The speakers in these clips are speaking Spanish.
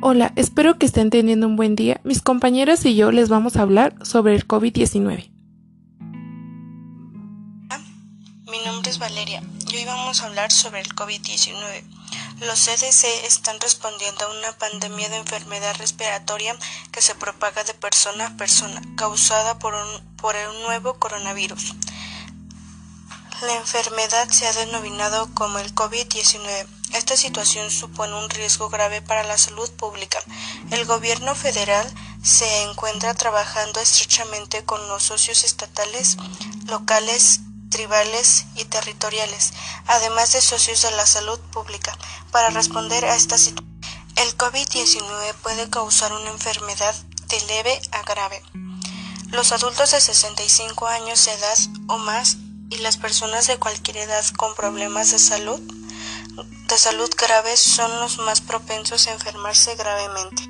Hola, espero que estén teniendo un buen día. Mis compañeras y yo les vamos a hablar sobre el COVID-19. Mi nombre es Valeria y hoy vamos a hablar sobre el COVID-19. Los CDC están respondiendo a una pandemia de enfermedad respiratoria que se propaga de persona a persona, causada por un, por el nuevo coronavirus. La enfermedad se ha denominado como el COVID-19. Esta situación supone un riesgo grave para la salud pública. El gobierno federal se encuentra trabajando estrechamente con los socios estatales, locales, tribales y territoriales, además de socios de la salud pública, para responder a esta situación. El COVID-19 puede causar una enfermedad de leve a grave. Los adultos de 65 años de edad o más y las personas de cualquier edad con problemas de salud de salud graves son los más propensos a enfermarse gravemente.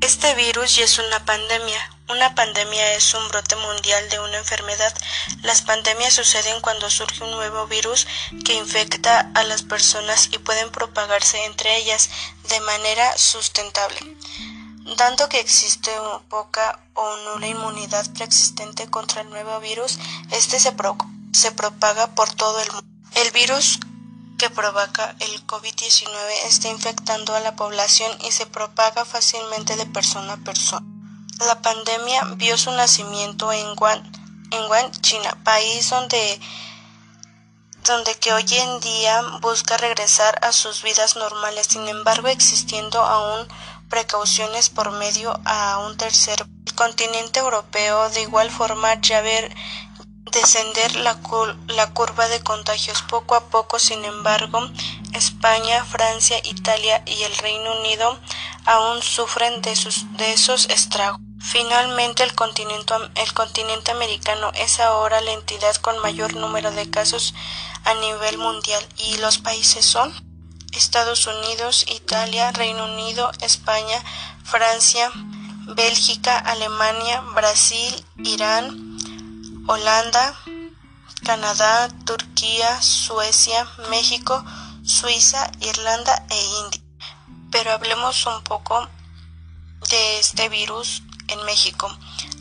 Este virus ya es una pandemia. Una pandemia es un brote mundial de una enfermedad. Las pandemias suceden cuando surge un nuevo virus que infecta a las personas y pueden propagarse entre ellas de manera sustentable. Dando que existe poca o nula inmunidad preexistente contra el nuevo virus, este se, se propaga por todo el mundo. El virus que provoca el COVID-19 está infectando a la población y se propaga fácilmente de persona a persona. La pandemia vio su nacimiento en Wuhan, en China, país donde donde que hoy en día busca regresar a sus vidas normales, sin embargo existiendo aún precauciones por medio a un tercer continente europeo de igual forma ya ver descender la, la, curva de contagios poco a poco, sin embargo, España, Francia, Italia y el Reino Unido aún sufren de, sus, de esos estragos. Finalmente, el continente, el continente americano es ahora la entidad con mayor número de casos a nivel mundial y los países son Estados Unidos, Italia, Reino Unido, España, Francia, Bélgica, Alemania, Brasil, Irán, Holanda, Canadá, Turquía, Suecia, México, Suiza, Irlanda e India. Pero hablemos un poco de este virus en México.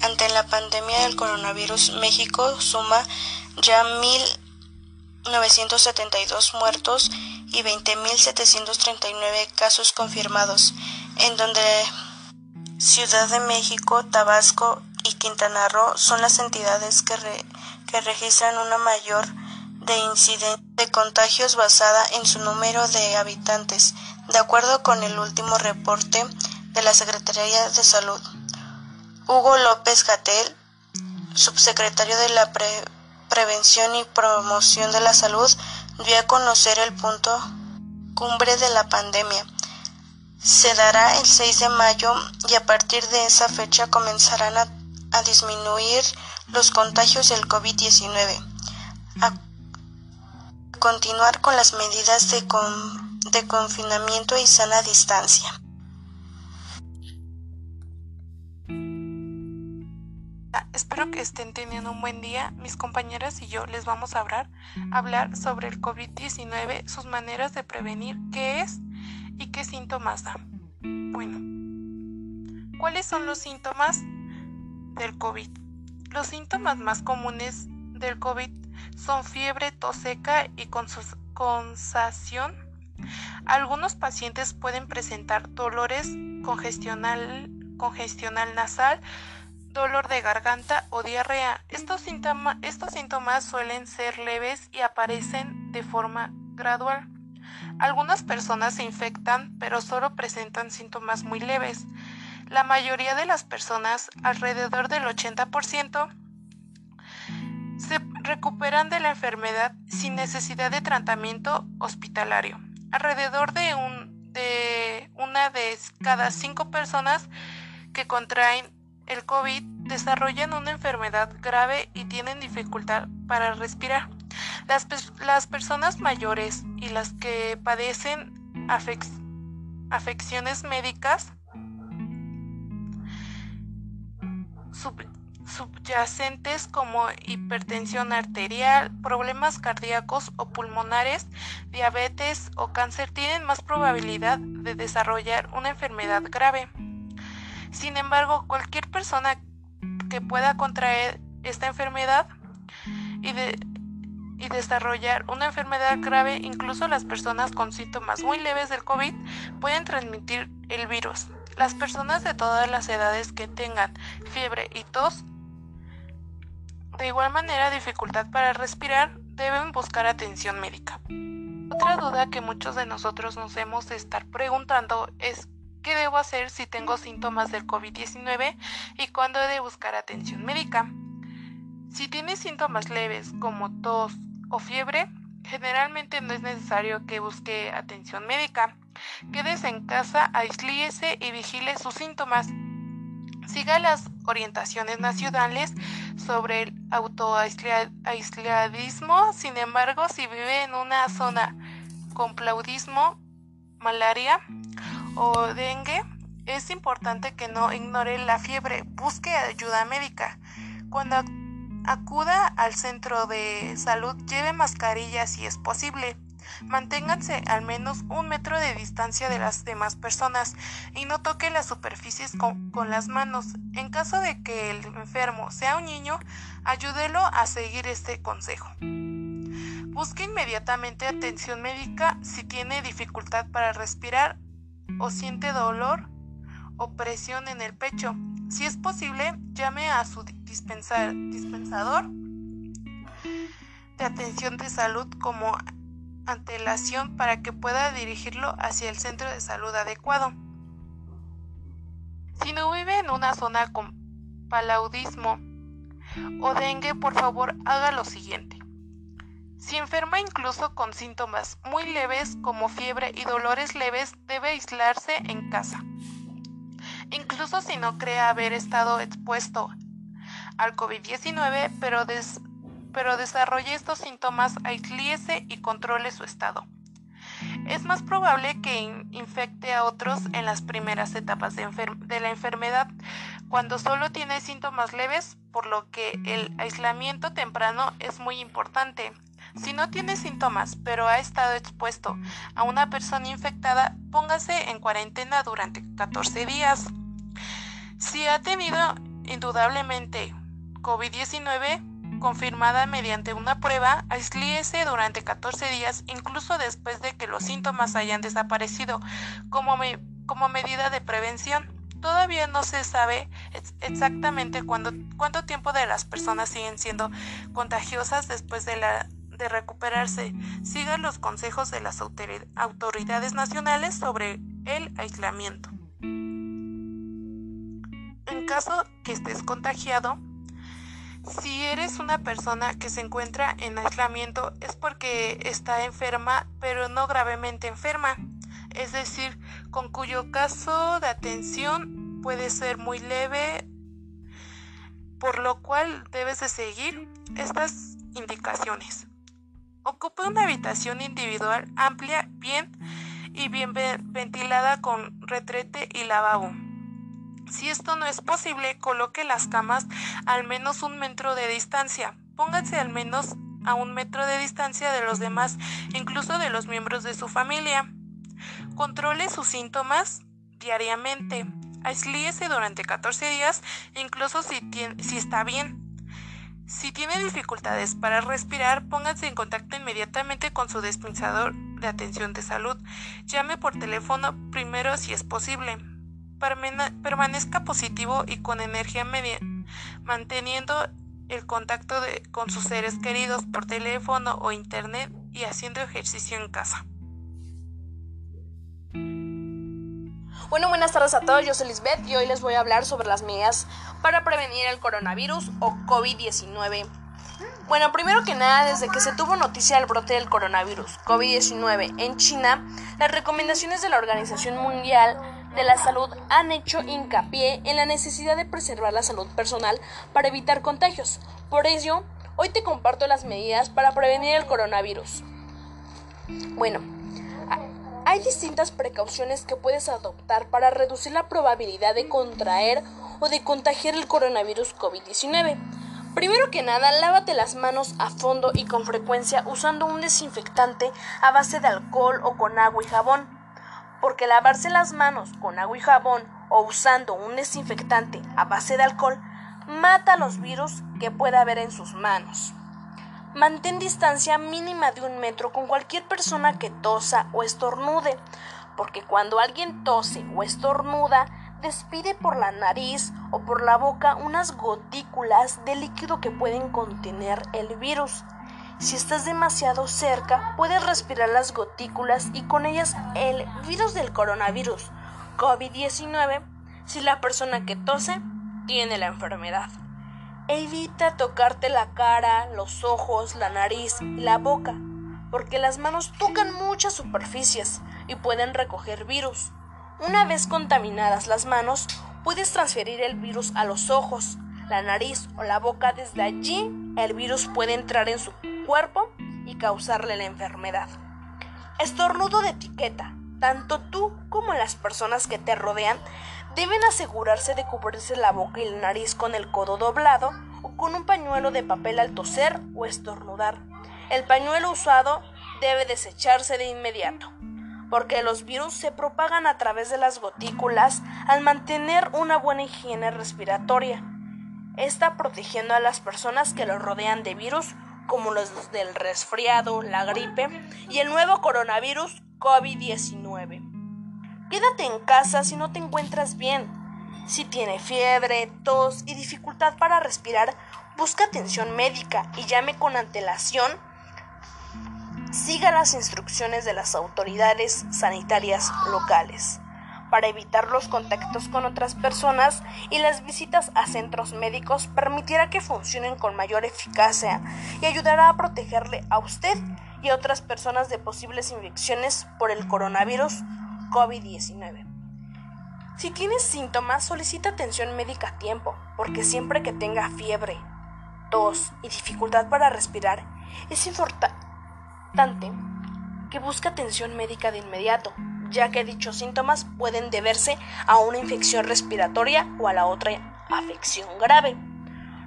Ante la pandemia del coronavirus, México suma ya 1.972 muertos y 20.739 casos confirmados, en donde Ciudad de México, Tabasco y Quintana Roo son las entidades que, que registran una mayor de incidencia de contagios basada en su número de habitantes, de acuerdo con el último reporte de la Secretaría de Salud. Hugo López Gatel, subsecretario de la Prevención y Promoción de la Salud, dio a conocer el punto cumbre de la pandemia. Se dará el 6 de mayo y a partir de esa fecha comenzarán a disminuir los contagios del COVID-19, a continuar con las medidas de confinamiento y sana distancia. Espero que estén teniendo un buen día. Mis compañeras y yo les vamos a hablar, hablar sobre el COVID-19, sus maneras de prevenir, qué es y qué síntomas da. Bueno, ¿cuáles son los síntomas del COVID. Los síntomas más comunes del COVID son fiebre, tos seca y consación. Algunos pacientes pueden presentar dolores congestional, congestional nasal, dolor de garganta o diarrea. Estos, estos síntomas suelen ser leves y aparecen de forma gradual. Algunas personas se infectan pero solo presentan síntomas muy leves. La mayoría de las personas, alrededor del 80%, se recuperan de la enfermedad sin necesidad de tratamiento hospitalario. Alrededor de, un, de una de cada cinco personas que contraen el COVID desarrollan una enfermedad grave y tienen dificultad para respirar. Las, personas mayores y las que padecen afecciones médicas subyacentes como hipertensión arterial, problemas cardíacos o pulmonares, diabetes o cáncer tienen más probabilidad de desarrollar una enfermedad grave. Sin embargo, cualquier persona que pueda contraer esta enfermedad y, desarrollar una enfermedad grave, incluso las personas con síntomas muy leves del COVID pueden transmitir el virus. Las personas de todas las edades que tengan fiebre y tos, de igual manera dificultad para respirar, deben buscar atención médica. Otra duda que muchos de nosotros nos hemos de estar preguntando es qué debo hacer si tengo síntomas del COVID-19 y cuándo he de buscar atención médica. Si tienes síntomas leves como tos o fiebre, generalmente no es necesario que busque atención médica. Quédese en casa, aíslese y vigile sus síntomas. Siga las orientaciones nacionales sobre el autoaisladismo. Sin embargo, si vive en una zona con plaudismo, malaria o dengue, es importante que no ignore la fiebre. Busque ayuda médica. Cuando acuda al centro de salud, lleve mascarilla si es posible. Manténganse al menos un metro de distancia de las demás personas y no toque las superficies con, las manos. En caso de que el enfermo sea un niño, ayúdelo a seguir este consejo. Busque inmediatamente atención médica si tiene dificultad para respirar o siente dolor o presión en el pecho. Si es posible, llame a su dispensador de atención de salud como antelación para que pueda dirigirlo hacia el centro de salud adecuado. Si no vive en una zona con palaudismo o dengue, por favor haga lo siguiente. Si enferma incluso con síntomas muy leves como fiebre y dolores leves, debe aislarse en casa. Incluso si no cree haber estado expuesto al COVID-19, pero pero desarrolle estos síntomas, aislíese y controle su estado. Es más probable que infecte a otros en las primeras etapas de, de, la enfermedad, cuando solo tiene síntomas leves, por lo que el aislamiento temprano es muy importante. Si no tiene síntomas, pero ha estado expuesto a una persona infectada, póngase en cuarentena durante 14 días. Si ha tenido indudablemente COVID-19, confirmada mediante una prueba, aislíese durante 14 días, incluso después de que los síntomas hayan desaparecido, como, como medida de prevención. Todavía no se sabe exactamente cuánto tiempo de las personas siguen siendo contagiosas después de, la, de recuperarse. Siga los consejos de las autoridades nacionales sobre el aislamiento. En caso que estés contagiado, si eres una persona que se encuentra en aislamiento es porque está enferma, pero no gravemente enferma, es decir, con cuyo caso de atención puede ser muy leve, por lo cual debes de seguir estas indicaciones. Ocupa una habitación individual amplia, bien y bien ventilada con retrete y lavabo. Si esto no es posible, coloque las camas al menos un metro de distancia. Pónganse al menos a un metro de distancia de los demás, incluso de los miembros de su familia. Controle sus síntomas diariamente. Aislíese durante 14 días, incluso si, si está bien. Si tiene dificultades para respirar, pónganse en contacto inmediatamente con su dispensador de atención de salud. Llame por teléfono primero si es posible permanezca positivo y con energía media, manteniendo el contacto con sus seres queridos por teléfono o internet y haciendo ejercicio en casa. Bueno, buenas tardes a todos, yo soy Lisbeth y hoy les voy a hablar sobre las medidas para prevenir el coronavirus o COVID-19. Bueno, primero que nada, desde que se tuvo noticia del brote del coronavirus COVID-19 en China, las recomendaciones de la Organización Mundial de la Salud han hecho hincapié en la necesidad de preservar la salud personal para evitar contagios. Por ello, hoy te comparto las medidas para prevenir el coronavirus. Bueno, Hay distintas precauciones que puedes adoptar para reducir la probabilidad de contraer o de contagiar el coronavirus COVID-19. Primero que nada, lávate las manos a fondo y con frecuencia usando un desinfectante a base de alcohol o con agua y jabón. Porque lavarse las manos con agua y jabón o usando un desinfectante a base de alcohol mata los virus que pueda haber en sus manos. Mantén distancia mínima de un metro con cualquier persona que tosa o estornude, porque cuando alguien tose o estornuda, despide por la nariz o por la boca unas gotículas de líquido que pueden contener el virus. Si estás demasiado cerca, puedes respirar las gotículas y con ellas el virus del coronavirus COVID-19 si la persona que tose tiene la enfermedad. Evita tocarte la cara, los ojos, la nariz y la boca, porque las manos tocan muchas superficies y pueden recoger virus. Una vez contaminadas las manos, puedes transferir el virus a los ojos, la nariz o la boca. Desde allí, el virus puede entrar en su cuerpo y causarle la enfermedad. Estornudo de etiqueta. Tanto tú como las personas que te rodean deben asegurarse de cubrirse la boca y la nariz con el codo doblado o con un pañuelo de papel al toser o estornudar. El pañuelo usado debe desecharse de inmediato, porque los virus se propagan a través de las gotículas al mantener una buena higiene respiratoria. Está protegiendo a las personas que lo rodean de virus como los del resfriado, la gripe y el nuevo coronavirus COVID-19. Quédate en casa si no te encuentras bien. Si tiene fiebre, tos y dificultad para respirar, busca atención médica y llame con antelación. Siga las instrucciones de las autoridades sanitarias locales para evitar los contactos con otras personas y las visitas a centros médicos permitirá que funcionen con mayor eficacia y ayudará a protegerle a usted y a otras personas de posibles infecciones por el coronavirus COVID-19. Si tienes síntomas, solicita atención médica a tiempo, porque siempre que tenga fiebre, tos y dificultad para respirar, es importante que busque atención médica de inmediato, ya que dichos síntomas pueden deberse a una infección respiratoria o a la otra afección grave.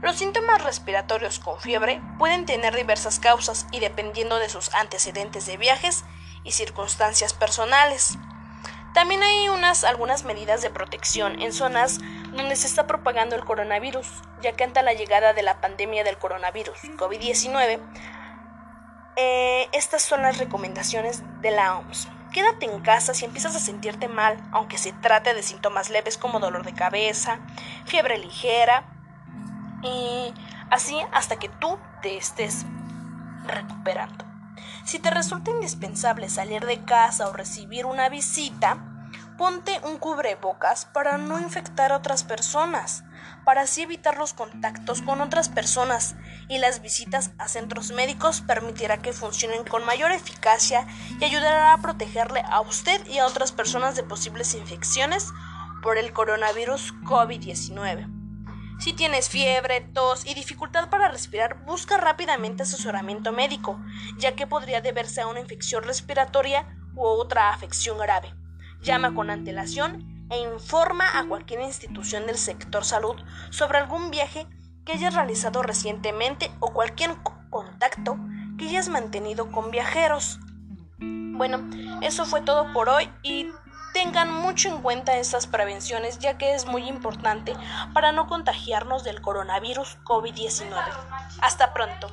Los síntomas respiratorios con fiebre pueden tener diversas causas y dependiendo de sus antecedentes de viajes y circunstancias personales. También hay unas, algunas medidas de protección en zonas donde se está propagando el coronavirus, ya que ante la llegada de la pandemia del coronavirus COVID-19, eh, estas son las recomendaciones de la OMS. Quédate en casa si empiezas a sentirte mal, aunque se trate de síntomas leves como dolor de cabeza, fiebre ligera, y así hasta que tú te estés recuperando. Si te resulta indispensable salir de casa o recibir una visita, ponte un cubrebocas para no infectar a otras personas, para así evitar los contactos con otras personas y las visitas a centros médicos permitirá que funcionen con mayor eficacia y ayudará a protegerle a usted y a otras personas de posibles infecciones por el coronavirus COVID-19. Si tienes fiebre, tos y dificultad para respirar, busca rápidamente asesoramiento médico, ya que podría deberse a una infección respiratoria u otra afección grave. Llama con antelación e informa a cualquier institución del sector salud sobre algún viaje que hayas realizado recientemente o cualquier contacto que hayas mantenido con viajeros. Bueno, eso fue todo por hoy y Tengan mucho en cuenta estas prevenciones ya que es muy importante para no contagiarnos del coronavirus COVID-19. Hasta pronto.